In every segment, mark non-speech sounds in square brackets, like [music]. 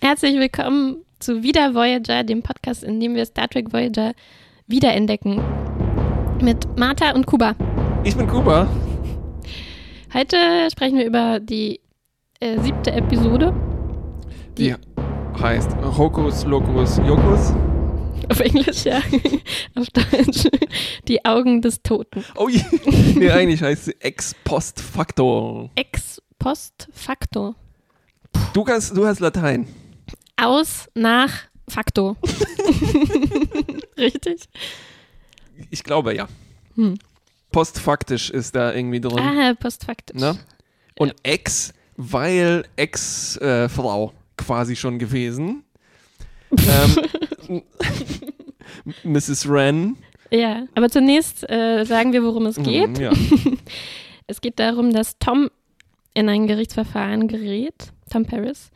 Herzlich willkommen zu Wieder Voyager, dem Podcast, in dem wir Star Trek Voyager wiederentdecken. Mit Martha und Kuba. Ich bin Kuba. Heute sprechen wir über die äh, siebte Episode. Die heißt Hokus Locus Jokus. Auf Englisch, ja. [laughs] Auf Deutsch. Die Augen des Toten. Oh je. [laughs] Nee, eigentlich heißt sie Ex Post Facto. Ex post facto. Du kannst, du hast Latein. Aus nach facto. [laughs] Richtig? Ich glaube ja. Hm. Postfaktisch ist da irgendwie drin. Ah, postfaktisch. Ne? Und Ex, weil Ex-Frau quasi schon gewesen. [laughs] ähm, Mrs. Wren. Ja, aber zunächst äh, sagen wir, worum es geht. Mhm, ja. [laughs] Es geht darum, dass Tom in ein Gerichtsverfahren gerät, Tom Paris,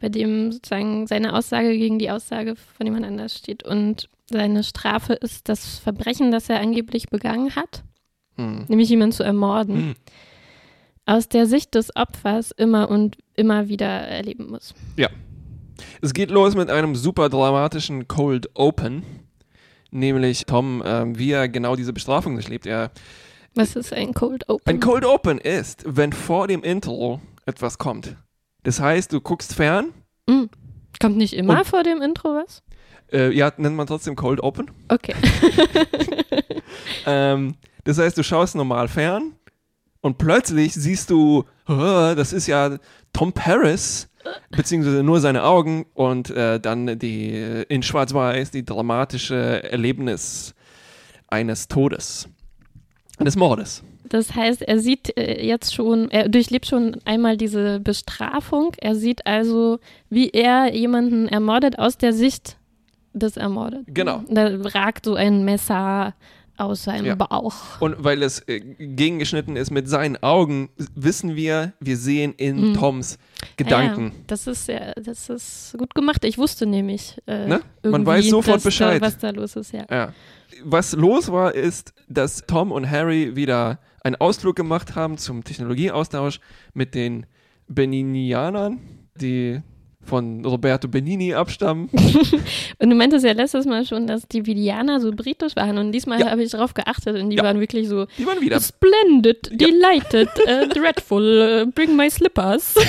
bei dem sozusagen seine Aussage gegen die Aussage von jemand anders steht. Und seine Strafe ist das Verbrechen, das er angeblich begangen hat, Hm. nämlich jemanden zu ermorden, Hm. aus der Sicht des Opfers immer und immer wieder erleben muss. Es geht los mit einem super dramatischen Cold Open. Nämlich Tom, ähm, wie er genau diese Bestrafung durchlebt. Er, Was ist ein Cold Open? ein Cold Open ist, wenn vor dem Intro etwas kommt. Das heißt, du guckst fern. Hm. Kommt nicht immer vor dem Intro was? Äh, ja, nennt man trotzdem Cold Open. Okay. [laughs] Ähm, das heißt, du schaust normal fern und plötzlich siehst du, "Hä, das ist ja Tom Paris, beziehungsweise nur seine Augen und äh, dann die in Schwarz-Weiß die dramatische Erlebnis eines Todes, eines Mordes. Das heißt, er sieht äh, jetzt schon, er durchlebt schon einmal diese Bestrafung. Er sieht also, wie er jemanden ermordet aus der Sicht des Ermordeten. Genau. Da ragt so ein Messer aus seinem Ja. Bauch. Und weil es äh, gegengeschnitten ist mit seinen Augen, wissen wir, wir sehen in Mhm. Toms Gedanken. Ja, das ist ja, das ist gut gemacht. Ich wusste nämlich, äh, Ne? Man weiß sofort Bescheid. Da, was da los ist, ja. Ja. Was los war, ist, dass Tom und Harry wieder einen Ausflug gemacht haben zum Technologieaustausch mit den Beninianern, die von Roberto Benini abstammen. [laughs] Und du meintest ja letztes Mal schon, dass die Vidianer so britisch waren und diesmal Ja. habe ich darauf geachtet und die Ja. waren wirklich so Die waren wieder. Splendid, delighted, [laughs] äh, dreadful, äh, bring my slippers. [laughs]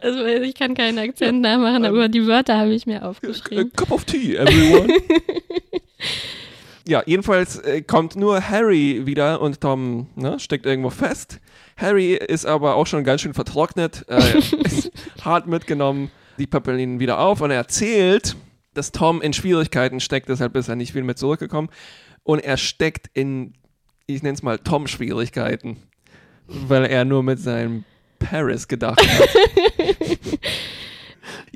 also ich kann keinen Akzent nachmachen, Ähm, aber die Wörter habe ich mir A aufgeschrieben. cup of tea, everyone. Ja, jedenfalls äh, kommt nur Harry wieder und Tom ne, steckt irgendwo fest. Harry ist aber auch schon ganz schön vertrocknet, äh, [laughs] ist hart mitgenommen. Die peppeln ihn wieder auf und er erzählt, dass Tom in Schwierigkeiten steckt, deshalb ist er nicht viel mehr zurückgekommen. Und er steckt in, ich nenne es mal Tom-Schwierigkeiten, weil er nur mit seinem Paris gedacht hat. [laughs]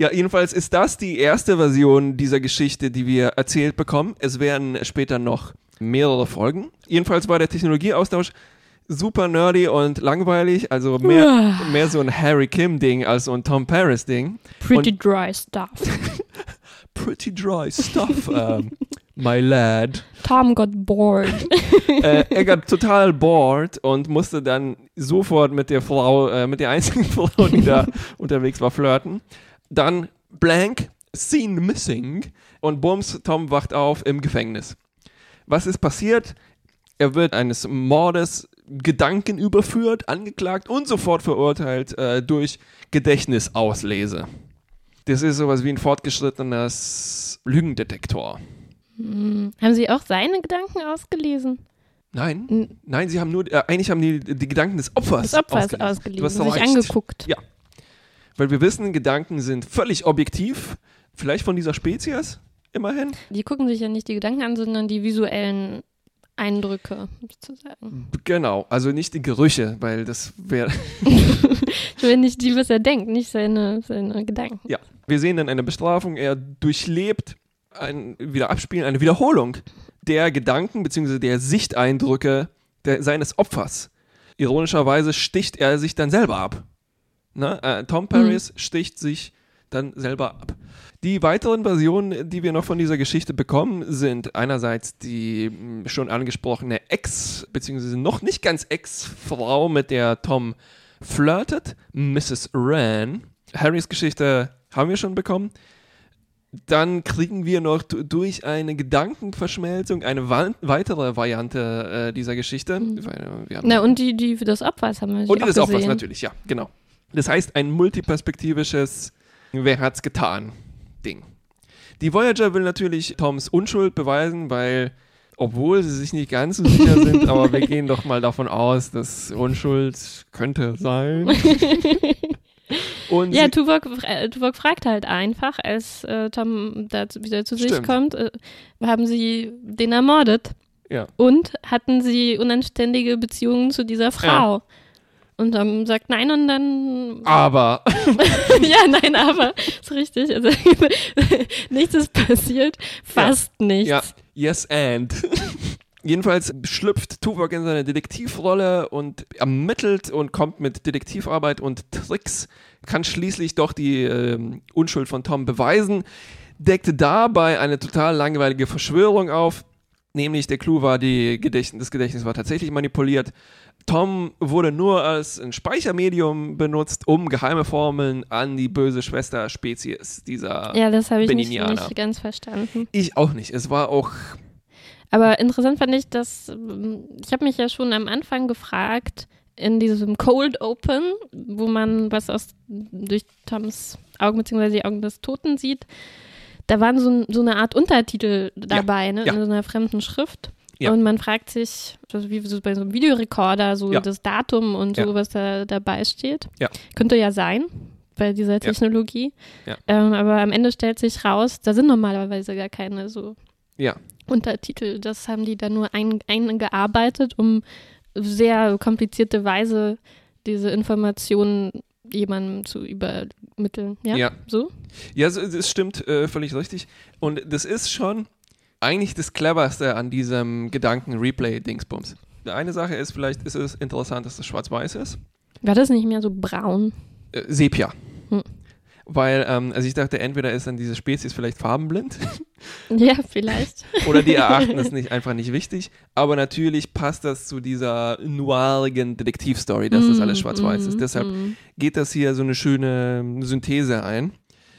Ja, jedenfalls ist das die erste Version dieser Geschichte, die wir erzählt bekommen. Es werden später noch mehrere Folgen. Jedenfalls war der Technologieaustausch super nerdy und langweilig, also mehr, mehr so ein Harry Kim-Ding als so ein Tom Paris-Ding. [laughs] Pretty dry stuff. Pretty dry stuff, um, my lad. Tom got bored. [laughs] äh, er got [laughs] total bored und musste dann sofort mit der Frau, äh, mit der einzigen Frau, die da unterwegs war, flirten. Dann blank, scene missing und bums, Tom wacht auf im Gefängnis. Was ist passiert? Er wird eines Mordes Gedanken überführt, angeklagt und sofort verurteilt äh, durch Gedächtnisauslese. Das ist sowas wie ein fortgeschrittenes Lügendetektor. Hm. Haben Sie auch seine Gedanken ausgelesen? Nein, N- Nein, sie haben nur, äh, eigentlich haben die die Gedanken des Opfers, Des Opfers ausgelesen. Du hast ausgelesen, sich recht. angeguckt. Ja. Weil wir wissen, Gedanken sind völlig objektiv, vielleicht von dieser Spezies, immerhin. Die gucken sich ja nicht die Gedanken an, sondern die visuellen Eindrücke, sozusagen. Genau, also nicht die Gerüche, weil das wäre. Ich will nicht die, was er denkt, nicht seine, seine Gedanken. ja. Wir sehen dann eine Bestrafung, er durchlebt ein Wiederabspielen, eine Wiederholung der Gedanken bzw. der Sichteindrücke der, seines Opfers. Ironischerweise sticht er sich dann selber ab. Ne? Äh, Tom Paris sticht sich dann selber ab. Die weiteren Versionen, die wir noch von dieser Geschichte bekommen, sind einerseits die mh, schon angesprochene Ex- bzw. noch nicht ganz Ex-Frau, mit der Tom flirtet Mrs. Wren. Harrys Geschichte haben wir schon bekommen. Dann kriegen wir noch durch eine Gedankenverschmelzung eine weitere Variante äh, dieser Geschichte. Haben Na, und die, die des Opfers haben wir und die Opfers gesehen. natürlich, ja, genau. Das heißt, ein multiperspektivisches Wer hat's getan Ding. Die Voyager will natürlich Toms Unschuld beweisen, weil, obwohl sie sich nicht ganz so sicher sind, [laughs] aber wir gehen doch mal davon aus, dass Unschuld könnte sein. [laughs] Und Ja, Tuvok, äh, Tuvok fragt halt einfach, als äh, Tom da wieder zu sich Stimmt. kommt, äh, haben sie den ermordet ja, und hatten sie unanständige Beziehungen zu dieser Frau. Und Tom sagt nein und dann aber [laughs] ja, nein, aber ist richtig. Also, [laughs] nichts ist passiert, fast nichts. Ja, yes and. [laughs] Jedenfalls schlüpft Tuvok in seine Detektivrolle und ermittelt und kommt mit Detektivarbeit und Tricks, kann schließlich doch die ähm, Unschuld von Tom beweisen, deckte dabei eine total langweilige Verschwörung auf, nämlich der Clou war, die Gedächtnis, das Gedächtnis war tatsächlich manipuliert. Tom wurde nur als ein Speichermedium benutzt, um geheime Formeln an die böse Schwester-Spezies dieser. Ja, das habe ich nicht, nicht ganz verstanden. Ich auch nicht. Es war auch Aber interessant fand ich, dass ähm, ich habe mich ja schon am Anfang gefragt, in diesem Cold Open, wo man was aus durch Toms Augen bzw. die Augen des Toten sieht, da waren so, so eine Art Untertitel dabei, ne, ja. in so einer fremden Schrift. Ja. Und man fragt sich, also wie so bei so einem Videorekorder, so Ja. das Datum und so, was da dabei steht. Ja. Könnte ja sein, bei dieser Technologie. Ähm, aber am Ende stellt sich raus, da sind normalerweise gar keine so. Untertitel. Das haben die dann nur ein, eingearbeitet, um sehr komplizierte Weise diese Informationen jemandem zu übermitteln. Ja, Ja. so? Ja, so- das stimmt äh, völlig richtig. Und das ist schon eigentlich das Cleverste an diesem Gedanken-Replay-Dingsbums. Eine Sache ist, vielleicht ist es interessant, dass das schwarz-weiß ist. War das nicht mehr so braun? Äh, Sepia. Hm. Weil, ähm, also ich dachte, entweder ist dann diese Spezies vielleicht farbenblind [laughs] Ja, vielleicht. [laughs] oder die erachten es nicht, einfach nicht wichtig. Aber natürlich passt das zu dieser noirigen Detektivstory, dass das alles schwarz-weiß ist. Mm, Deshalb mm. geht das hier so eine schöne Synthese ein.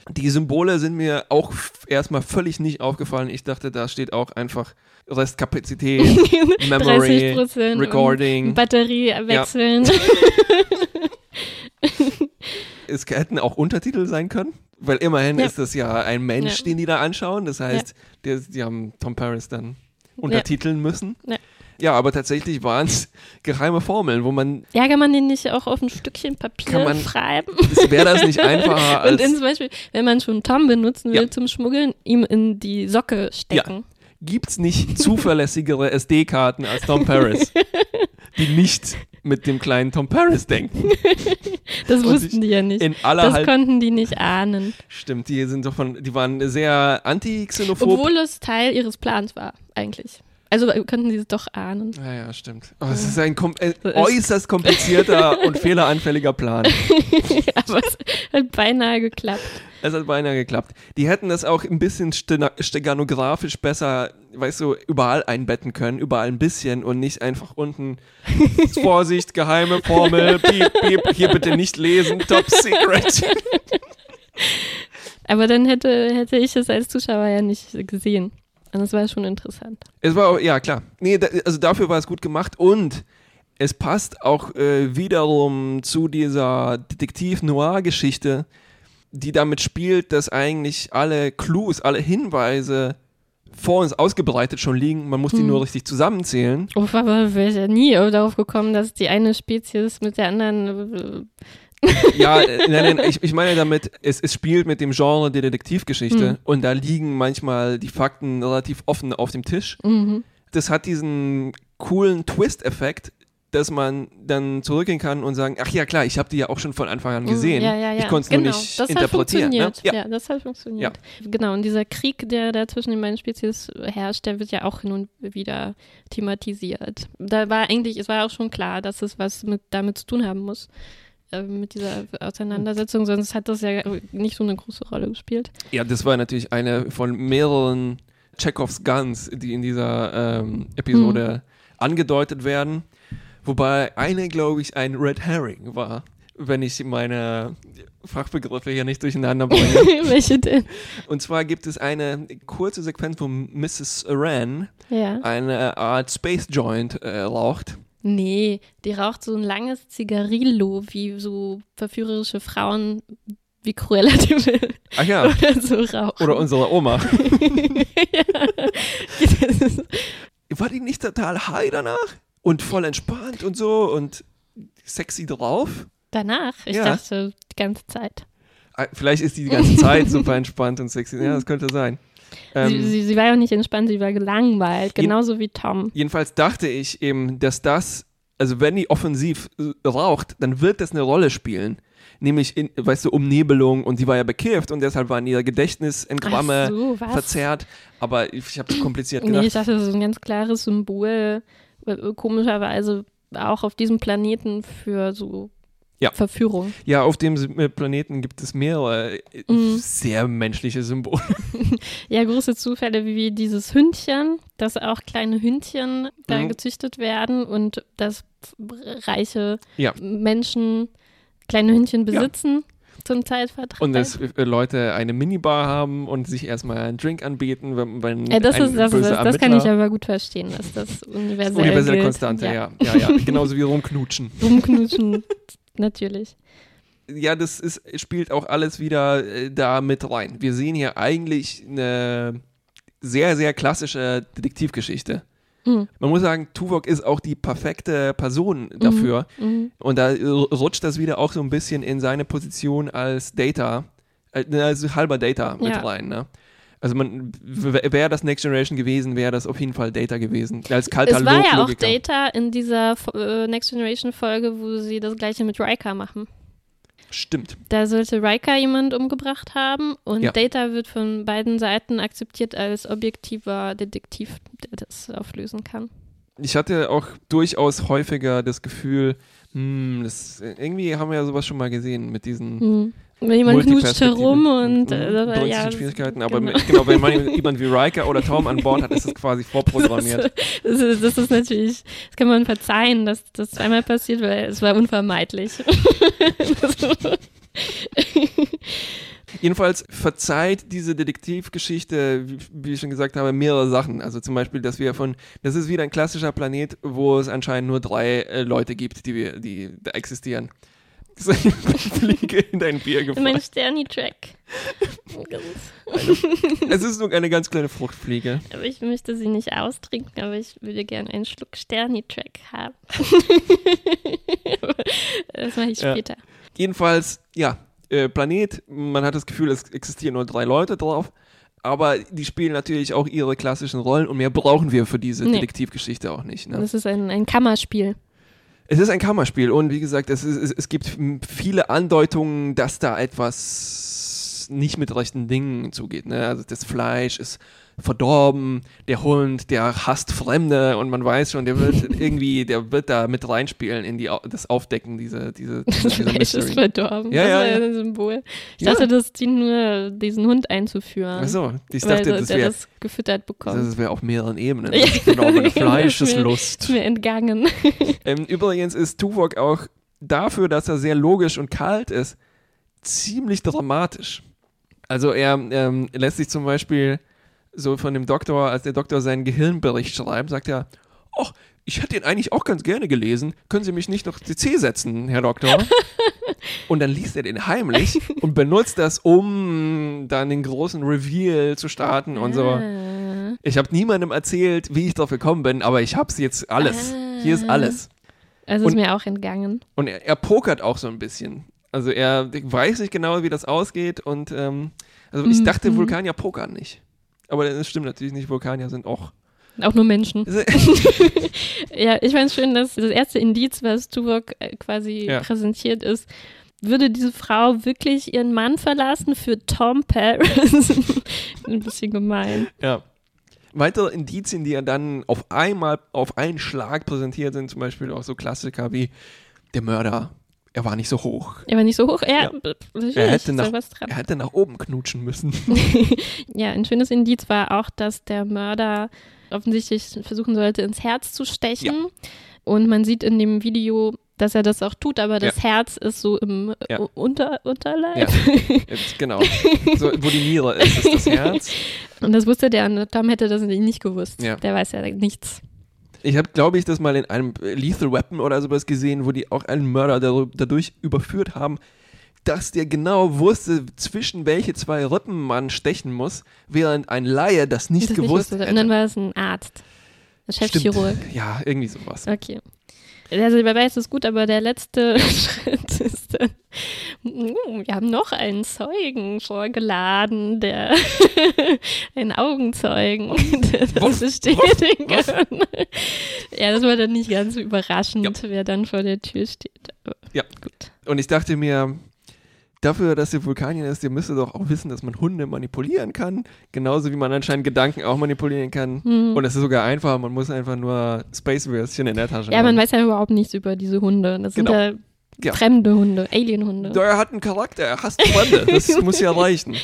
Die Symbole sind mir auch erstmal völlig nicht aufgefallen. Ich dachte, da steht auch einfach Restkapazität, [laughs] Memory, 30 Prozent. Recording. Batterie wechseln. Es hätten auch Untertitel sein können, weil immerhin Ja. ist das ja ein Mensch, Ja. den die da anschauen. Das heißt, der, die haben Tom Paris dann untertiteln müssen. Ja. Ja, aber tatsächlich waren es geheime Formeln, wo man, Ja, kann man den nicht auch auf ein Stückchen Papier Kann man- schreiben? wäre das nicht [laughs] einfacher Und als in, zum Beispiel, wenn man schon Tom benutzen will Ja. zum Schmuggeln, ihm in die Socke stecken. gibt's nicht zuverlässigere SD-Karten als Tom Paris, [laughs] die nicht mit dem kleinen Tom Paris denken. [laughs] Das wussten die ja nicht. In aller Das halt konnten die nicht ahnen. stimmt, die sind doch von, die waren sehr anti-xenophob. Obwohl es Teil ihres Plans war, eigentlich. Also äh, könnten sie es doch ahnen. Ja, ja, stimmt. Oh, es ist ein kom äh, äußerst komplizierter [laughs] und fehleranfälliger Plan. [laughs] Aber es hat beinahe geklappt. Es hat beinahe geklappt. Die hätten das auch ein bisschen steganografisch besser, weißt du, überall einbetten können, überall ein bisschen und nicht einfach unten [laughs] Vorsicht, geheime Formel, piep, piep, hier bitte nicht lesen, top secret. Aber dann hätte, hätte ich es als Zuschauer ja nicht gesehen. Und das war schon interessant. Es war auch, ja klar. Nee, da, also dafür war es gut gemacht und es passt auch äh, wiederum zu dieser Detektiv-Noir-Geschichte, die damit spielt, dass eigentlich alle Clues, alle Hinweise vor uns ausgebreitet schon liegen. Man muss die Hm. nur richtig zusammenzählen. Oh, aber wäre ich ja nie darauf gekommen, dass die eine Spezies mit der anderen. Ja, äh, nein, nein, ich, ich meine damit, es, es spielt mit dem Genre der Detektivgeschichte Hm. und da liegen manchmal die Fakten relativ offen auf dem Tisch. Mhm. das hat diesen coolen Twist-Effekt, dass man dann zurückgehen kann und sagen, ach ja klar, ich habe die ja auch schon von Anfang an gesehen. Ja, ja, ja. Ich konnte es genau. nur nicht das interpretieren. Hat Ne? funktioniert. Ja. Ja. das hat funktioniert. Genau, und dieser Krieg, der da zwischen den beiden Spezies herrscht, der wird ja auch hin und wieder thematisiert. Da war eigentlich, es war auch schon klar, dass es was mit, damit zu tun haben muss. Äh, Mit dieser Auseinandersetzung, sonst hat das ja nicht so eine große Rolle gespielt. ja, das war natürlich eine von mehreren Chekhovs Guns, die in dieser ähm, Episode Hm. angedeutet werden. Wobei eine, glaube ich, ein Red Herring war. wenn ich meine Fachbegriffe hier nicht durcheinander bringe. [laughs] Welche denn? Und zwar gibt es eine kurze Sequenz, wo Mrs. Wren Ja. eine Art Space Joint äh, raucht. Nee, die raucht so ein langes Zigarillo, wie so verführerische Frauen wie Cruella de Vil [laughs] Ach ja, oder so rauchen. oder unsere Oma. [laughs] ja. [laughs] War die nicht total high danach? Und voll entspannt und so und sexy drauf? Danach, ich Ja. dachte die ganze Zeit. Ah, Vielleicht ist die die ganze Zeit super entspannt und sexy. Ja, das könnte sein. Ähm, sie, sie, sie war ja nicht entspannt, sie war gelangweilt, genauso wie Tom. Jedenfalls dachte ich eben, dass das, also wenn die offensiv äh, raucht, dann wird das eine Rolle spielen. Nämlich, in, weißt du, Umnebelung und sie war ja bekifft und deshalb waren ihr Gedächtnisengramme so, verzerrt. Aber ich habe zu kompliziert Nee, gedacht. ich dachte, das ist ein ganz klares Symbol, äh, komischerweise auch auf diesem Planeten für so Ja. Verführung. ja, auf dem äh, Planeten gibt es mehrere äh, Mhm. sehr menschliche Symbole. [laughs] [laughs] Ja, große Zufälle wie dieses Hündchen, dass auch kleine Hündchen da Mhm. gezüchtet werden und dass reiche Ja. Menschen kleine Hündchen besitzen zum Zeitvertreib. Und dass äh, Leute eine Minibar haben und sich erstmal einen Drink anbieten, wenn, wenn ja, das, ein ist, das, böser das kann ich aber gut verstehen, dass das [laughs] universell Universelle gilt. Konstante, ja. ja, ja. Genauso wie rumknutschen. Rumknutschen, natürlich. ja, das ist, spielt auch alles wieder äh, da mit rein. Wir sehen hier eigentlich eine sehr, sehr klassische Detektivgeschichte. Mhm. Man muss sagen, Tuvok ist auch die perfekte Person dafür. Mhm. Und da äh, rutscht das wieder auch so ein bisschen in seine Position als Data, also halber Data mit Ja. rein. Ne? Also man wäre das Next Generation gewesen, wäre das auf jeden Fall Data gewesen. Als kalter Es war ja auch Logiker. Data in dieser äh, Next Generation Folge, wo sie das gleiche mit Riker machen. Stimmt. Da sollte Riker jemand umgebracht haben und Ja. Data wird von beiden Seiten akzeptiert als objektiver Detektiv, der das auflösen kann. Ich hatte auch durchaus häufiger das Gefühl, hm, das, irgendwie haben wir ja sowas schon mal gesehen mit diesen Hm. Wenn jemand knutscht herum und Mhm, äh, das ja, Schwierigkeiten, aber genau. genau, wenn man [laughs] jemand wie Riker oder Tom an Bord hat, ist das quasi vorprogrammiert. [laughs] Das ist, das ist natürlich, das kann man verzeihen, dass das zweimal passiert, weil es war unvermeidlich. [laughs] Jedenfalls verzeiht diese Detektivgeschichte, wie, wie ich schon gesagt habe, mehrere Sachen. Also zum Beispiel, dass wir von, das ist wieder ein klassischer Planet, wo es anscheinend nur drei äh, Leute gibt, die, wir, die da existieren. [laughs] Fliege in dein Bier gefallen. mein Sterni-Track. Es ist nur eine ganz kleine Fruchtfliege. Aber ich möchte sie nicht austrinken, aber ich würde gerne einen Schluck Sterni-Track haben. [laughs] das mache ich Ja. später. Jedenfalls, ja, äh, Planet, man hat das Gefühl, es existieren nur drei Leute drauf. Aber die spielen natürlich auch ihre klassischen Rollen und mehr brauchen wir für diese Nee. Detektivgeschichte auch nicht. Ne? Das ist ein, ein Kammerspiel. Es ist ein Kammerspiel und wie gesagt, es, ist, es, gibt viele Andeutungen, dass da etwas nicht mit rechten Dingen zugeht. Ne? Also das Fleisch ist verdorben, der Hund, der hasst Fremde und man weiß schon, der wird [laughs] irgendwie, der wird da mit reinspielen in die, das Aufdecken dieser, diese, Das dieser Fleisch ist Mystery. verdorben. Ja, das ja, war ja. ein Symbol. Ich Ja. dachte, das dient nur, diesen Hund einzuführen. Achso, ich weil dachte, der das wäre das gefüttert bekommt. das wär auf mehreren Ebenen. [laughs] Ja. Das verdorbene [laughs] Ist Fleischeslust. mir entgangen. Ähm, übrigens ist Tuvok auch dafür, dass er sehr logisch und kalt ist, ziemlich dramatisch. Also er ähm, lässt sich zum Beispiel so von dem Doktor, als der Doktor seinen Gehirnbericht schreibt, sagt er, ach, ich hätte ihn eigentlich auch ganz gerne gelesen. Können Sie mich nicht noch CC setzen, Herr Doktor? [laughs] und dann liest er den heimlich und benutzt das, um dann den großen Reveal zu starten und so. Ah. Ich habe niemandem erzählt, wie ich drauf gekommen bin, aber ich hab's jetzt alles. Hier ist alles. Also ist Und- mir auch entgangen. Und er, er pokert auch so ein bisschen. Also er weiß nicht genau, wie das ausgeht und ähm, also ich dachte, mhm. Vulkanier pokern nicht. Aber das stimmt natürlich nicht, Vulkanier sind auch. Auch nur Menschen. [laughs] Ja, ich fand es schön, dass das erste Indiz, was Tuvok äh, quasi Ja. präsentiert ist, würde diese Frau wirklich ihren Mann verlassen für Tom Paris? [laughs] Ein bisschen gemein. ja. Weitere Indizien, die er dann auf einmal, auf einen Schlag präsentiert, sind zum Beispiel auch so Klassiker wie der Mörder. Er war nicht so hoch. Er war nicht so hoch. Er, Ja. Er hätte nach-. Er hätte nach oben knutschen müssen. [laughs] Ja, ein schönes Indiz war auch, dass der Mörder offensichtlich versuchen sollte, ins Herz zu stechen. Und man sieht in dem Video dass er das auch tut, aber das Herz ist so im Ja. Unter Unterleib. Ja. Jetzt, genau. So, wo die Niere ist, ist das Herz. [laughs] Und das wusste der und Tom hätte das nicht gewusst. Ja. Der weiß ja nichts. Ich habe, glaube ich, das mal in einem Lethal Weapon oder sowas gesehen, wo die auch einen Mörder dadurch überführt haben, dass der genau wusste, zwischen welche zwei Rippen man stechen muss, während ein Laie das nicht das gewusst wusste. hätte. Und dann war es ein Arzt. Ein Chefchirurg. Ja, irgendwie sowas. Okay. Also der Beweis ist gut, aber der letzte [laughs] Schritt ist dann, "Uh, wir haben noch einen Zeugen vorgeladen, der [laughs] einen Augenzeugen, [laughs] der das bestätigen kann. Ja, das war dann nicht ganz so überraschend, wer dann vor der Tür steht. Aber Ja. Gut. Und ich dachte mir, dafür, dass der Vulkanier ist, der müsste doch auch wissen, dass man Hunde manipulieren kann. Genauso wie man anscheinend Gedanken auch manipulieren kann. Hm. Und es ist sogar einfach, man muss einfach nur Space-Würstchen in der Tasche Ja, haben. man weiß ja überhaupt nichts über diese Hunde. Das sind Genau. ja, Ja. fremde Hunde, Alien-Hunde. Der hat einen Charakter, er hasst Freunde. Das [laughs] muss ja reichen.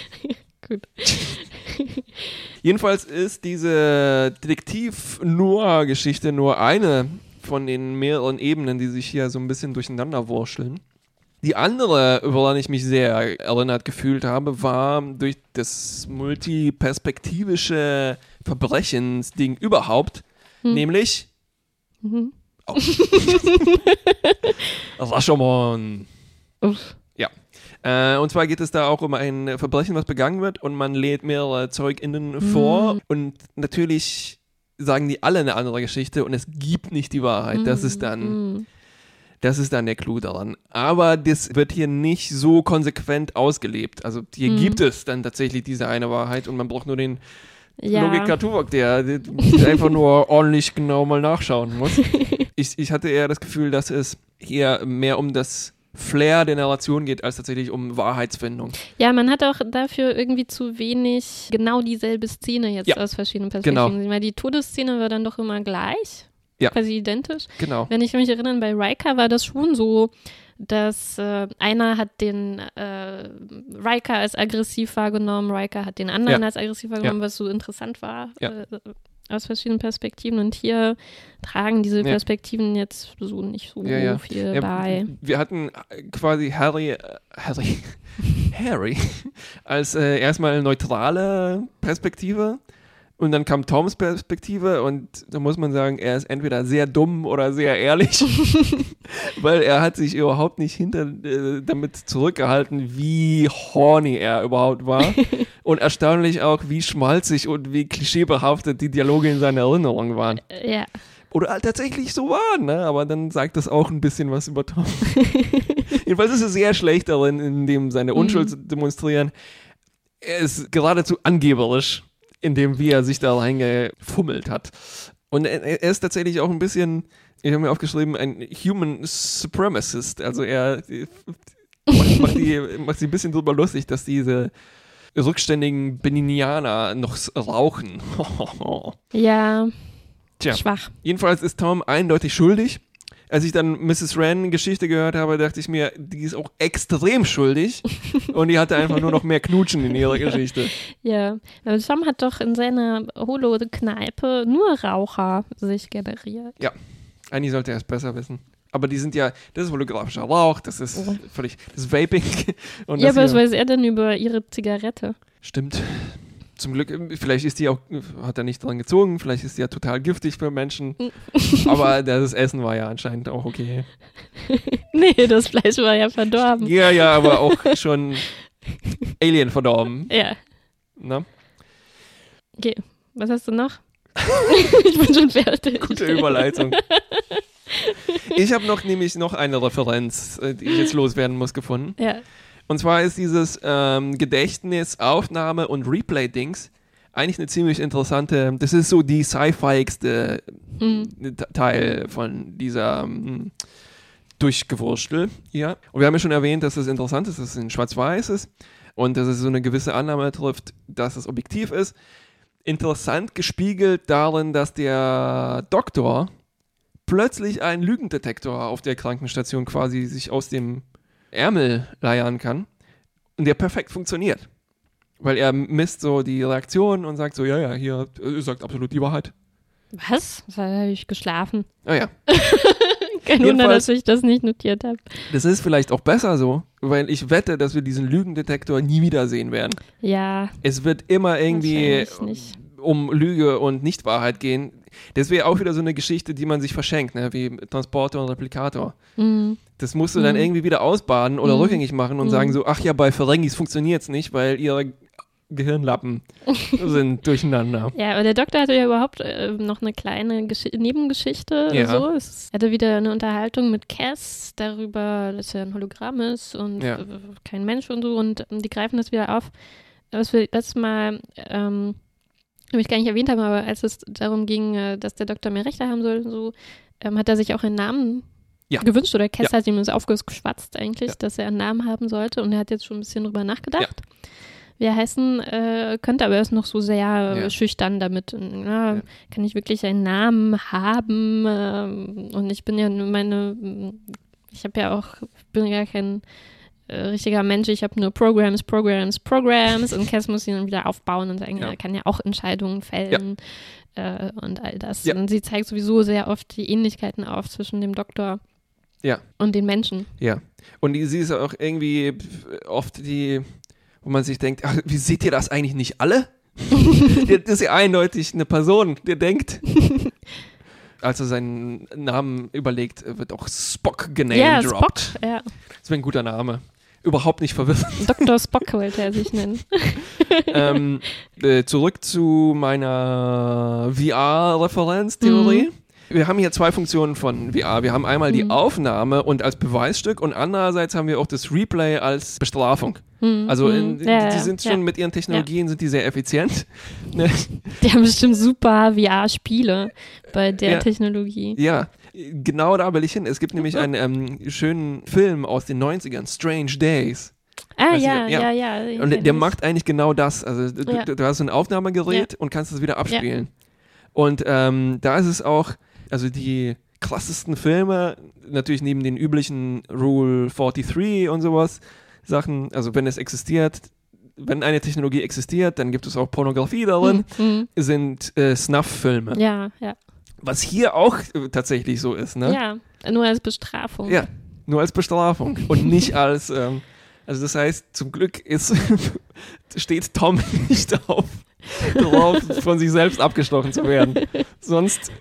Gut. [laughs] Jedenfalls ist diese Detektiv-Noir-Geschichte nur eine von den mehreren Ebenen, die sich hier so ein bisschen durcheinander wurschteln. Die andere, woran ich mich sehr erinnert gefühlt habe, war durch das multiperspektivische Verbrechensding überhaupt, Hm. nämlich Mhm. [laughs] Rashomon. Uff. Äh, und zwar geht es da auch um ein Verbrechen, was begangen wird und man lädt mehrere ZeugInnen vor Mhm. und natürlich sagen die alle eine andere Geschichte und es gibt nicht die Wahrheit. Das ist dann, Mhm. Das ist dann der Clou daran. Aber das wird hier nicht so konsequent ausgelebt. Also hier Mhm. gibt es dann tatsächlich diese eine Wahrheit und man braucht nur den Ja. Logiker Tuvok, der, der einfach nur [laughs] ordentlich genau mal nachschauen muss. [laughs] Ich, ich hatte eher das Gefühl, dass es hier mehr um das Flair der Narration geht, als tatsächlich um Wahrheitsfindung. Ja, man hat auch dafür irgendwie zu wenig genau dieselbe Szene jetzt Ja, aus verschiedenen genau. Perspektiven. Weil die Todesszene war dann doch immer gleich. Ja. Quasi identisch. Genau. Wenn ich mich erinnere, bei Riker war das schon so, dass äh, einer hat den äh, Riker als aggressiv wahrgenommen, Riker hat den anderen Ja. als aggressiv wahrgenommen, was so interessant war Ja. äh, aus verschiedenen Perspektiven. Und hier tragen diese Ja. Perspektiven jetzt so nicht so Ja, ja. viel Ja, bei. Wir hatten äh, quasi Harry, äh, Harry, [laughs] Harry [laughs] als äh, erstmal neutrale Perspektive und dann kam Toms Perspektive und da muss man sagen, er ist entweder sehr dumm oder sehr ehrlich, [laughs] weil er hat sich überhaupt nicht hinter äh, damit zurückgehalten, wie horny er überhaupt war [laughs] und erstaunlich auch, wie schmalzig und wie klischeebehaftet die Dialoge in seiner Erinnerung waren. Äh, Ja. Oder halt tatsächlich so waren, ne? aber dann sagt das auch ein bisschen was über Tom. [laughs] Jedenfalls ist er sehr schlecht darin, in dem seine Unschuld zu demonstrieren. Er ist geradezu angeberisch, in dem, wie er sich da reingefummelt hat. Und er, ist tatsächlich auch ein bisschen, ich habe mir aufgeschrieben, ein Human Supremacist. Also er macht, macht, die, macht sich ein bisschen drüber lustig, dass diese rückständigen Beninianer noch rauchen. [laughs] Ja, Tja. schwach. Jedenfalls ist Tom eindeutig schuldig. Als ich dann Mrs. Wren Geschichte gehört habe, dachte ich mir, die ist auch extrem schuldig. [laughs] und die hatte einfach nur noch mehr Knutschen in ihrer Geschichte. Ja, aber Tom hat doch in seiner Holo-Kneipe nur Raucher sich generiert. Eigentlich sollte er es besser wissen. Aber die sind ja, das ist holographischer Rauch, das ist Oh. völlig, das ist Vaping. [laughs] Und ja, das aber was weiß er denn über ihre Zigarette? Stimmt. Zum Glück, vielleicht ist die auch, hat er nicht dran gezogen, vielleicht ist die ja total giftig für Menschen. aber [laughs] das Essen war ja anscheinend auch okay. [laughs] Nee, das Fleisch war ja verdorben. Ja, ja, aber auch schon [laughs] Alien verdorben. Ja, Ne? okay. Was hast du noch? ich bin schon fertig. Gute Überleitung. Ich habe noch nämlich noch eine Referenz, äh, die ich jetzt loswerden muss, gefunden. Ja. Und zwar ist dieses ähm, Gedächtnis, Aufnahme und Replay-Dings eigentlich eine ziemlich interessante, das ist so die sci-fiigste Mhm. T- Teil von dieser ähm, Durchgewurstel. Ja. Und wir haben ja schon erwähnt, dass es interessant ist, dass es in Schwarz-Weiß ist und dass es so eine gewisse Annahme trifft, dass es objektiv ist. Interessant gespiegelt darin, dass der Doktor plötzlich einen Lügendetektor auf der Krankenstation quasi sich aus dem Ärmel leiern kann und der perfekt funktioniert. Weil er misst so die Reaktion und sagt so, ja, ja, hier, äh, sagt absolut die Wahrheit. Was? Was habe ich geschlafen? Ah ja. [laughs] Kein Wunder, dass ich das nicht notiert habe. Das ist vielleicht auch besser so, weil ich wette, dass wir diesen Lügendetektor nie wiedersehen werden. Ja, Es wird immer irgendwie um Lüge und Nichtwahrheit gehen. Das wäre auch wieder so eine Geschichte, die man sich verschenkt, ne? wie Transporter und Replikator. Mhm. Das musst du dann Mhm. irgendwie wieder ausbaden oder Mhm. rückgängig machen und Mhm. sagen so, ach ja, bei Ferengis funktioniert es nicht, weil ihre Gehirnlappen [laughs] sind durcheinander. Ja, aber der Doktor hatte ja überhaupt äh, noch eine kleine Gesch Nebengeschichte. Ja. So. Es hatte wieder eine Unterhaltung mit Cass darüber, dass er ein Hologramm ist und Ja. äh, kein Mensch und so. Und ähm, die greifen das wieder auf. Was wir letztes Mal, ähm, habe ich gar nicht erwähnt haben, aber als es darum ging, äh, dass der Doktor mehr Rechte haben soll so, ähm, hat er sich auch einen Namen Ja. gewünscht oder Cass Ja. hat ihm das aufgeschwatzt eigentlich, Ja. dass er einen Namen haben sollte und er hat jetzt schon ein bisschen drüber nachgedacht. Wie er heißen äh, könnte, aber er ist noch so sehr äh, schüchtern damit. Und, na. Kann ich wirklich einen Namen haben? Ähm, und ich bin ja meine, ich habe ja auch, bin ja kein äh, richtiger Mensch, ich habe nur Programs, Programs, Programs und Cass muss ihn dann wieder aufbauen und sagen, Ja. er kann ja auch Entscheidungen fällen äh, und all das. Ja. Und sie zeigt sowieso sehr oft die Ähnlichkeiten auf zwischen dem Doktor Ja. und den Menschen. Ja. Und die, sie ist auch irgendwie oft die, wo man sich denkt, ach, wie seht ihr das eigentlich nicht alle? [laughs] das ist ja eindeutig eine Person, der denkt. [laughs] Als er seinen Namen überlegt, wird auch Spock Ja, genamedroppt. Spock, ja. Das wäre ein guter Name. Überhaupt nicht verwirrend. [laughs] Dr. Spock wollte er sich nennen. [laughs] ähm, äh, zurück zu meiner VR-Referenztheorie. Wir haben hier zwei Funktionen von VR. Wir haben einmal die Mhm. Aufnahme und als Beweisstück und andererseits haben wir auch das Replay als Bestrafung. Hm, Also in, Ja, die sind ja. schon mit ihren Technologien sind die sehr effizient. [laughs] Ne? Die haben bestimmt super VR-Spiele bei der. Technologie. Ja, genau da will ich hin. Es gibt nämlich einen ähm, schönen Film aus den 90ern, Strange Days. Ah, Weiß ich ja, ja, ja. ja. Und der ich. macht eigentlich genau das. Also du, Ja. du, hast so ein Aufnahmegerät und kannst es wieder abspielen. Und ähm, da ist es auch, also die krassesten Filme, natürlich neben den üblichen Rule 43 und sowas, Sachen, also wenn es existiert, wenn eine Technologie existiert, dann gibt es auch Pornografie darin, Hm, sind äh, Snuff-Filme. Ja, ja. Was hier auch äh, tatsächlich so ist, ne? Ja, nur als Bestrafung. Ja, nur als Bestrafung [laughs] und nicht als, ähm, also das heißt, zum Glück ist, [laughs] steht Tom [laughs] nicht auf, darauf, von sich selbst abgestochen zu werden. Sonst,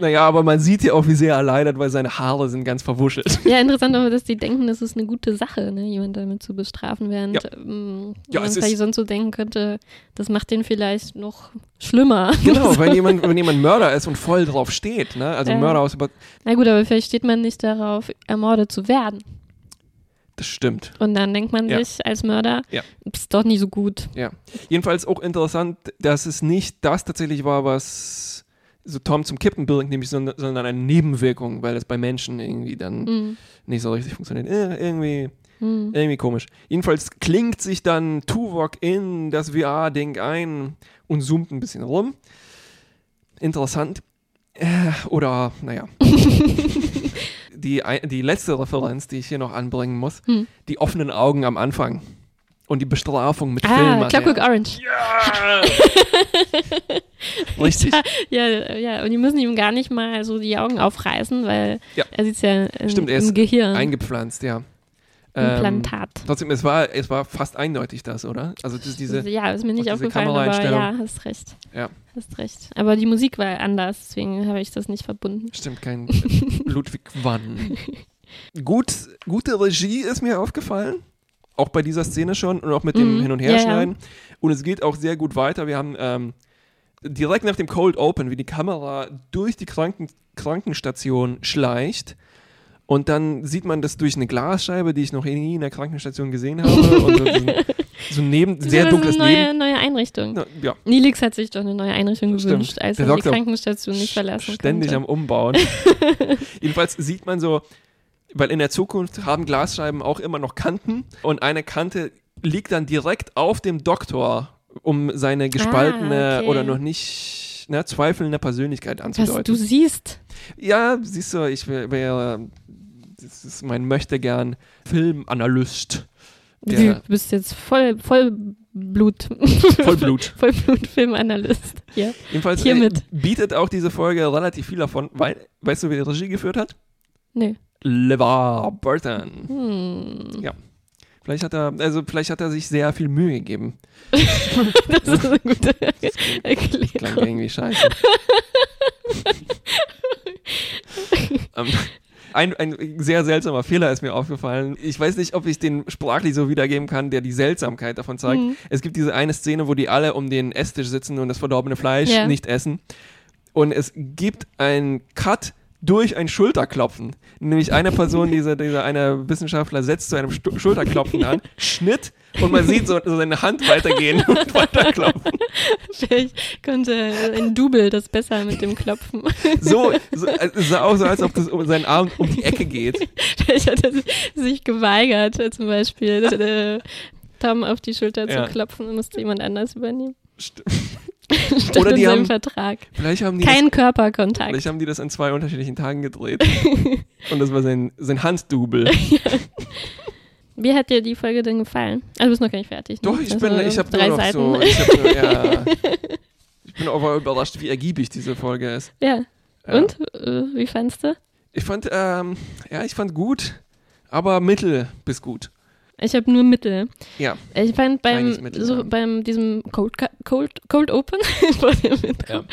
naja, aber man sieht ja auch, wie sehr er leidet, weil seine Haare sind ganz verwuschelt. [laughs] Ja, interessant aber, dass die denken, das ist eine gute Sache, ne, jemand damit zu bestrafen, während Ja. ähm, Ja, man vielleicht sonst so denken könnte, das macht den vielleicht noch schlimmer. [laughs] Genau, wenn jemand, wenn jemand Mörder ist und voll drauf steht, ne? Also Ja. Mörder aus über. Na gut, aber vielleicht steht man nicht darauf, ermordet zu werden. Das stimmt. Und dann denkt man Ja. sich als Mörder, Ja. ist doch nicht so gut. Ja. Jedenfalls auch interessant, dass es nicht das tatsächlich war, was so Tom zum Kippen bringt, nämlich sondern, sondern eine Nebenwirkung, weil es bei Menschen irgendwie dann Hm. nicht so richtig funktioniert. Äh, irgendwie, Hm. irgendwie komisch. Jedenfalls klingt sich dann Tuvok in das VR-Ding ein und zoomt ein bisschen rum. Interessant. Äh, oder, naja. [laughs] die, die letzte Referenz, die ich hier noch anbringen muss, Hm. die offenen Augen am Anfang. Und die Bestrafung mit Ah, Filmmaterial. Clockwork Orange. Ja! [laughs] Richtig. Ja, ja, und die müssen ihm gar nicht mal so die Augen aufreißen, weil Ja. er sieht ja im, Stimmt, er im ist Gehirn. Eingepflanzt, ja. Ähm, Implantat. trotzdem, es war, es war fast eindeutig das, oder? Also das, diese, ja, ist mir nicht aufgefallen, aber ja, hast recht. Ja. Hast recht. Aber die Musik war anders, deswegen habe ich das nicht verbunden. stimmt kein Ludwig Wann. [laughs] Gut, gute Regie ist mir aufgefallen. Auch bei dieser Szene schon und auch mit dem Mhm. Hin- und Ja, ja. Herschneiden. Und es geht auch sehr gut weiter. Wir haben ähm, direkt nach dem Cold Open, wie die Kamera durch die Kranken Krankenstation schleicht. Und dann sieht man das durch eine Glasscheibe, die ich noch nie in der Krankenstation gesehen habe. und so, diesen, so neben, sehr das dunkles ist eine neue, neue Einrichtung. Na, ja, Nilix hat sich doch eine neue Einrichtung Stimmt. gewünscht, als Der er die Doktor Krankenstation nicht verlassen ständig konnte. am Umbauen. [laughs] Jedenfalls sieht man so, weil in der Zukunft haben Glasscheiben auch immer noch Kanten und eine Kante liegt dann direkt auf dem Doktor, um seine gespaltene Ah, okay. oder noch nicht ne, zweifelnde Persönlichkeit Was anzudeuten. du siehst. Ja, siehst du, ich wäre, wär, das ist mein möchte gern Filmanalyst. Du bist jetzt voll, voll Blut. Vollblut. [laughs] Vollblut-Filmanalyst. Ja. Jedenfalls äh, Hiermit. bietet auch diese Folge relativ viel davon, weil, weißt du, wer die Regie geführt hat? Nee. LeVar Burton. Hm. Ja. Vielleicht hat er, also vielleicht hat er sich sehr viel Mühe gegeben. Das ist eine gute Klang Erklärung. irgendwie scheiße. [laughs] ähm, ein, ein sehr seltsamer Fehler ist mir aufgefallen. Ich weiß nicht, ob ich den sprachlich so wiedergeben kann, der die Seltsamkeit davon zeigt. Mhm. Es gibt diese eine Szene, wo die alle um den Esstisch sitzen und das verdorbene Fleisch Ja. nicht essen. Und es gibt einen Cut durch ein Schulterklopfen. Nämlich eine Person, [laughs] dieser, dieser eine Wissenschaftler setzt zu einem Stu Schulterklopfen an, [laughs] Schnitt und man sieht so, so seine Hand weitergehen [laughs] und weiterklopfen. Vielleicht konnte ein Double das besser mit dem Klopfen. So, so es sah auch so, als ob das um seinen Arm um die Ecke geht. Vielleicht hat er sich geweigert, zum Beispiel äh, Tom auf die Schulter Ja. zu klopfen und musste jemand anders übernehmen. St- Stand [laughs] Oder die haben- Vertrag. Vielleicht haben die Kein das, Körperkontakt. vielleicht haben die das an zwei unterschiedlichen Tagen gedreht. [laughs] Und das war sein, sein Handdouble. [laughs] Wie hat dir die Folge denn gefallen? Also du bist noch gar nicht fertig. Ne? Doch, ich Also bin, ich habe drei noch Seiten. so, ich, nur, ja, ich bin aber überrascht, wie ergiebig diese Folge ist. ja. Ja. Und? Äh, wie fandst du? Ich fand, ähm, ja, ich fand gut, aber mittel bis gut. Ich habe nur Mittel. Ja. Ich fand beim, Mittel, so ja. beim diesem Cold, Cold, Cold Open vor dem Intro,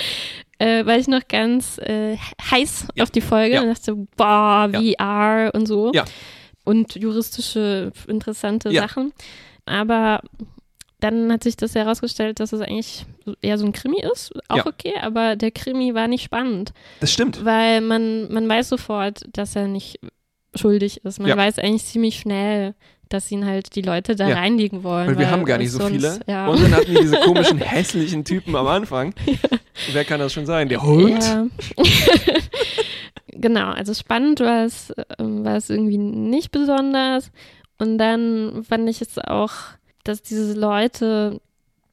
äh, war ich noch ganz äh, heiß Ja. auf die Folge Ja. und dachte, boah, VR und so. Ja. Und juristische interessante. Sachen. Aber dann hat sich das herausgestellt, dass es eigentlich eher so ein Krimi ist. Auch Ja. okay, aber der Krimi war nicht spannend, Das stimmt. weil man, man weiß sofort, dass er nicht schuldig ist. Man Ja. weiß eigentlich ziemlich schnell, dass ihn halt die Leute da Ja. reinlegen wollen. Weil wir haben gar nicht so sonst, viele. Ja. Und dann hatten wir diese komischen, [laughs] hässlichen Typen am Anfang. [laughs] Wer kann das schon sein? Der Hund? Ja. [laughs] genau, also spannend war es, ähm, war es irgendwie nicht besonders. Und dann fand ich es auch, dass diese Leute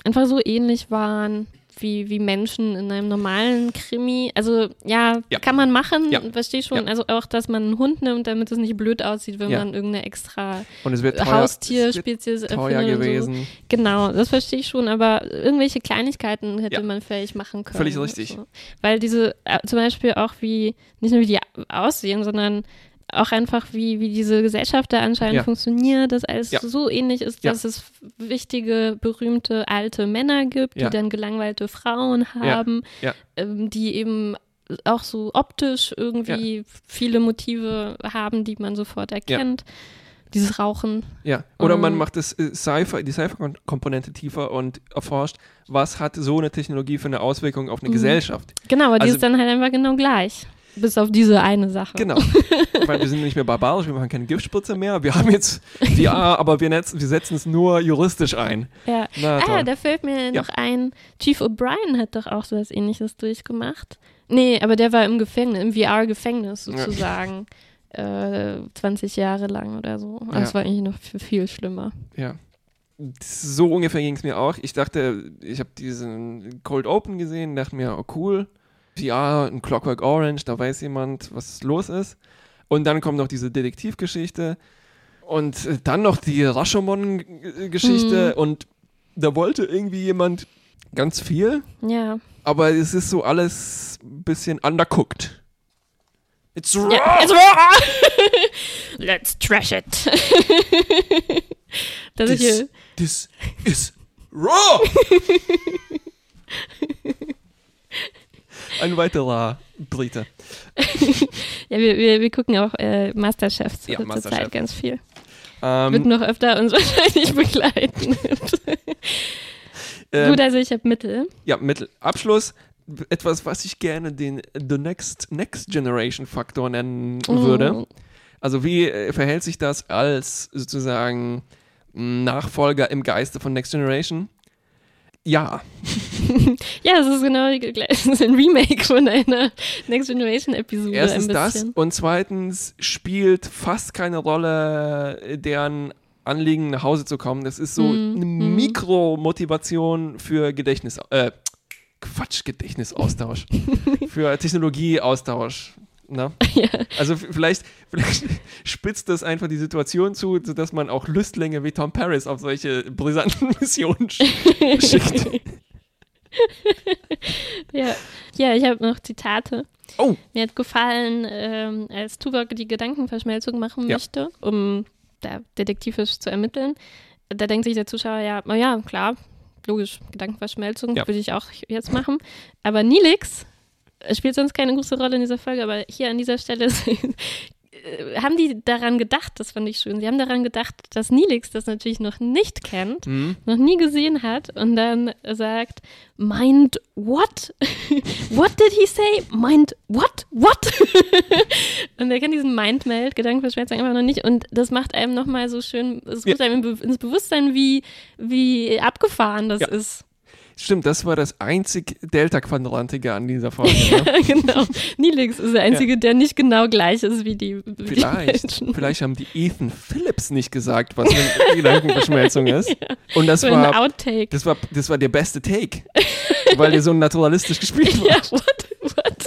einfach so ähnlich waren wie, wie Menschen in einem normalen Krimi. Also ja, Ja. kann man machen, Ja. verstehe schon. Ja. Also auch, dass man einen Hund nimmt, damit es nicht blöd aussieht, wenn man irgendeine extra Und es wird Haustierspezies wird teuer erfindet und So. gewesen. Genau, das verstehe ich schon, aber irgendwelche Kleinigkeiten hätte man vielleicht machen können. Völlig richtig. So. Weil diese, äh, zum Beispiel auch wie, nicht nur wie die aussehen, sondern auch einfach wie, wie diese Gesellschaft da anscheinend Ja. funktioniert, dass alles Ja. so ähnlich ist, Ja. dass es wichtige, berühmte alte Männer gibt, Ja. die dann gelangweilte Frauen haben, Ja. Ähm, die eben auch so optisch irgendwie viele Motive haben, die man sofort erkennt. Dieses Rauchen. Ja. Oder man Ähm. macht das äh, die Sci-Fi-Komponente tiefer und erforscht, was hat so eine Technologie für eine Auswirkung auf eine Mhm. Gesellschaft. Genau, aber die Also- ist dann halt einfach genau gleich. Bis auf diese eine Sache. Genau. [laughs] Weil wir sind nicht mehr barbarisch, wir machen keine Giftspritze mehr. Wir haben jetzt VR, aber wir, netz- wir setzen es nur juristisch ein. Ja. Na Ah, da fällt mir Ja. noch ein, Chief O'Brien hat doch auch so was ähnliches durchgemacht. Nee, aber der war im Gefängnis, im VR-Gefängnis Ja. sozusagen. Äh, 20 Jahre lang oder so. Aber Ja. Das war eigentlich noch viel, viel schlimmer. Ja. So ungefähr ging es mir auch. Ich dachte, ich habe diesen Cold Open gesehen, dachte mir, oh cool, VR, ein Clockwork Orange, da weiß jemand, was los ist. Und dann kommt noch diese Detektivgeschichte und dann noch die Rashomon-Geschichte Mhm. und da wollte irgendwie jemand ganz viel, Ja. aber es ist so alles ein bisschen undercooked. It's raw! ja it's raw! [laughs] Let's trash it. [laughs] das ist This, hier, this is raw! [laughs] Ein weiterer Brite. [laughs] ja, wir, wir, wir gucken auch äh, Masterchef zur, Ja, zur Masterchef. Zeit ganz viel. Wird Ähm, noch öfter uns [laughs] wahrscheinlich begleiten. ähm, Gut, also ich habe Mittel. ja, mit Abschluss etwas, was ich gerne den The Next, Next Generation Faktor nennen würde. Mhm. Also wie äh, verhält sich das als sozusagen Nachfolger im Geiste von Next Generation? Ja, [laughs] Ja, es ist genau die gleiche. Es ist ein Remake von einer Next Generation Episode. erstens das und zweitens spielt fast keine Rolle, äh, deren Anliegen nach Hause zu kommen. Das ist so Mhm, eine mhm. Mikromotivation für Gedächtnis, äh, Quatsch, Gedächtnisaustausch, [laughs] für Technologieaustausch. Na? [laughs] Ja. Also vielleicht, [laughs] vielleicht spitzt das einfach die Situation zu, sodass man auch Lüstlinge wie Tom Paris auf solche brisanten [laughs] Missionen sch schickt. Ja, ja ich habe noch Zitate. Oh. Mir hat gefallen, ähm, als Tuvok die Gedankenverschmelzung machen Ja. möchte, um da detektivisch zu ermitteln. Da denkt sich der Zuschauer ja, na ja, klar, logisch, Gedankenverschmelzung Ja. würde ich auch jetzt machen. Aber Nilix äh, spielt sonst keine große Rolle in dieser Folge, aber hier an dieser Stelle [laughs] äh, haben die daran gedacht, das fand ich schön. Sie haben daran gedacht, dass Nilix das natürlich noch nicht kennt Hm? noch nie gesehen hat und dann sagt, mind what? [laughs] what did he say? Mind what? What? [laughs] und er kennt diesen Mindmeld, Gedankenverschmelzung einfach noch nicht und das macht einem nochmal so schön, es Ja. ruft einem ins Bewusstsein, wie, wie abgefahren das Ja. ist. Stimmt, das war das einzig Delta-Quadrantige an dieser Folge. Ne? [laughs] genau. Nilix ist der Einzige, der nicht genau gleich ist wie die, wie die Vielleicht, Menschen. vielleicht haben die Ethan Phillips nicht gesagt, was eine [laughs] Gedankenverschmelzung ist. Und das So war, Outtake. das war, das war der beste Take, [laughs] weil der so naturalistisch gespielt war. Ja, what? What?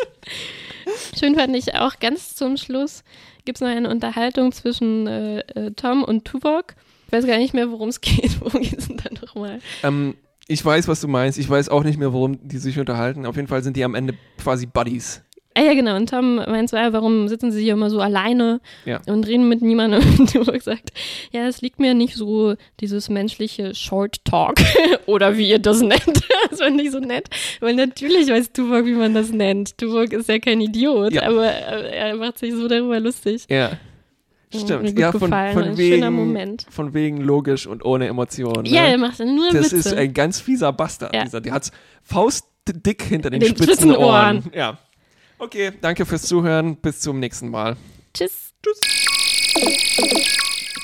Schön fand ich auch ganz zum Schluss gibt es noch eine Unterhaltung zwischen äh, äh, Tom und Tuvok. Ich weiß gar nicht mehr, worum es geht. Worum geht es denn da nochmal? Ähm, ich weiß, was du meinst. Ich weiß auch nicht mehr, worum die sich unterhalten. Auf jeden Fall sind die am Ende quasi Buddies. Ah ja, genau. Und Tom meint ja, warum sitzen sie hier immer so alleine Ja. und reden mit niemandem? [laughs] Und Tuvok sagt, ja, es liegt mir nicht so dieses menschliche Short Talk [laughs] oder wie ihr das nennt. [laughs] das fand ich so nett, weil natürlich weiß Tuvok, wie man das nennt. Tuvok ist ja kein Idiot, Ja. aber er macht sich so darüber lustig. Ja. Stimmt. Ja, von, von, wegen, von wegen logisch und ohne Emotionen. Ja, er Ne? macht nur Das Witze. ist ein ganz fieser Bastard. Ja. Dieser. Der hat's faustdick hinter den, Den spitzen, spitzen Ohren. Ohren. Ja. Okay, danke fürs Zuhören. Bis zum nächsten Mal. Tschüss. Tschüss.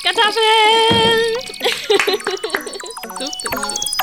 Kartoffeln! [laughs]